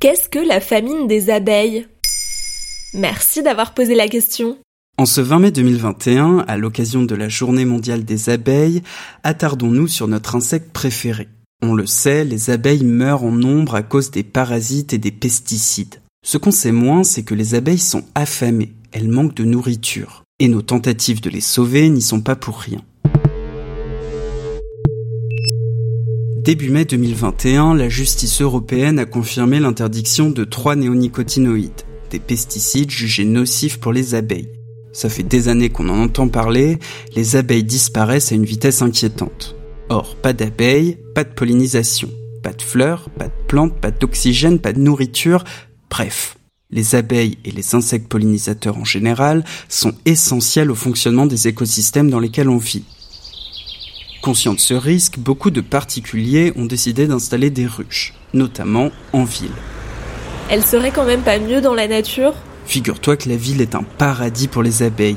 Qu'est-ce que la famine des abeilles? Merci d'avoir posé la question. En ce 20 mai 2021, à l'occasion de la journée mondiale des abeilles, attardons-nous sur notre insecte préféré. On le sait, les abeilles meurent en nombre à cause des parasites et des pesticides. Ce qu'on sait moins, c'est que les abeilles sont affamées, elles manquent de nourriture. Et nos tentatives de les sauver n'y sont pas pour rien. Début mai 2021, la justice européenne a confirmé l'interdiction de trois néonicotinoïdes, des pesticides jugés nocifs pour les abeilles. Ça fait des années qu'on en entend parler, les abeilles disparaissent à une vitesse inquiétante. Or, pas d'abeilles, pas de pollinisation, pas de fleurs, pas de plantes, pas d'oxygène, pas de nourriture, bref. Les abeilles et les insectes pollinisateurs en général sont essentiels au fonctionnement des écosystèmes dans lesquels on vit. Conscient de ce risque, beaucoup de particuliers ont décidé d'installer des ruches, notamment en ville. Elle serait quand même pas mieux dans la nature? Figure-toi que la ville est un paradis pour les abeilles.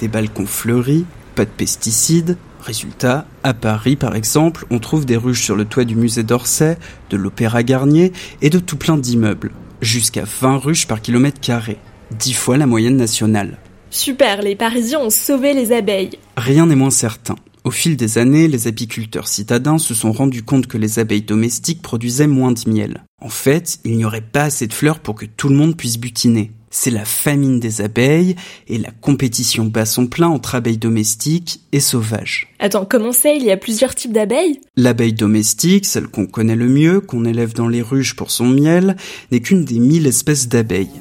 Des balcons fleuris, pas de pesticides. Résultat, à Paris par exemple, on trouve des ruches sur le toit du musée d'Orsay, de l'Opéra Garnier et de tout plein d'immeubles. Jusqu'à 20 ruches par kilomètre carré. 10 fois la moyenne nationale. Super, les Parisiens ont sauvé les abeilles. Rien n'est moins certain. Au fil des années, les apiculteurs citadins se sont rendus compte que les abeilles domestiques produisaient moins de miel. En fait, il n'y aurait pas assez de fleurs pour que tout le monde puisse butiner. C'est la famine des abeilles et la compétition bat son plein entre abeilles domestiques et sauvages. Attends, comment c'est? Il y a plusieurs types d'abeilles? L'abeille domestique, celle qu'on connaît le mieux, qu'on élève dans les ruches pour son miel, n'est qu'une des mille espèces d'abeilles.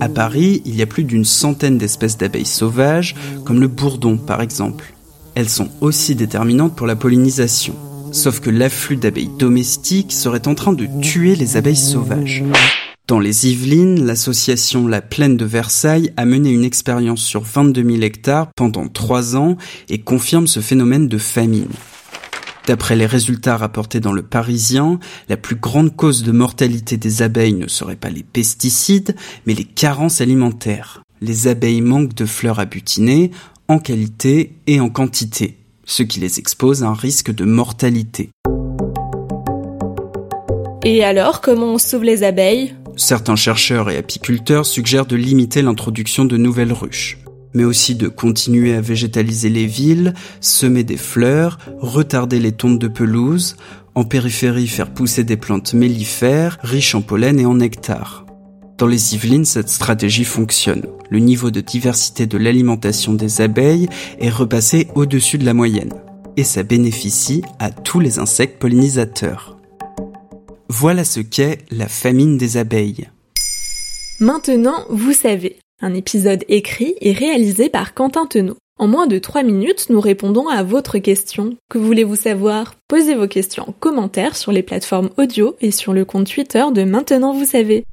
À Paris, il y a plus d'une centaine d'espèces d'abeilles sauvages, comme le bourdon par exemple. Elles sont aussi déterminantes pour la pollinisation. Sauf que l'afflux d'abeilles domestiques serait en train de tuer les abeilles sauvages. Dans les Yvelines, l'association La Plaine de Versailles a mené une expérience sur 22 000 hectares pendant 3 ans et confirme ce phénomène de famine. D'après les résultats rapportés dans le Parisien, la plus grande cause de mortalité des abeilles ne serait pas les pesticides, mais les carences alimentaires. Les abeilles manquent de fleurs à butiner, en qualité et en quantité, ce qui les expose à un risque de mortalité. Et alors, comment on sauve les abeilles? Certains chercheurs et apiculteurs suggèrent de limiter l'introduction de nouvelles ruches, mais aussi de continuer à végétaliser les villes, semer des fleurs, retarder les tontes de pelouse, en périphérie faire pousser des plantes mellifères riches en pollen et en nectar. Dans les Yvelines, cette stratégie fonctionne. Le niveau de diversité de l'alimentation des abeilles est repassé au-dessus de la moyenne. Et ça bénéficie à tous les insectes pollinisateurs. Voilà ce qu'est la famine des abeilles. Maintenant, vous savez. Un épisode écrit et réalisé par Quentin Tenot. En moins de 3 minutes, nous répondons à votre question. Que voulez-vous savoir? Posez vos questions en commentaire sur les plateformes audio et sur le compte Twitter de Maintenant vous savez.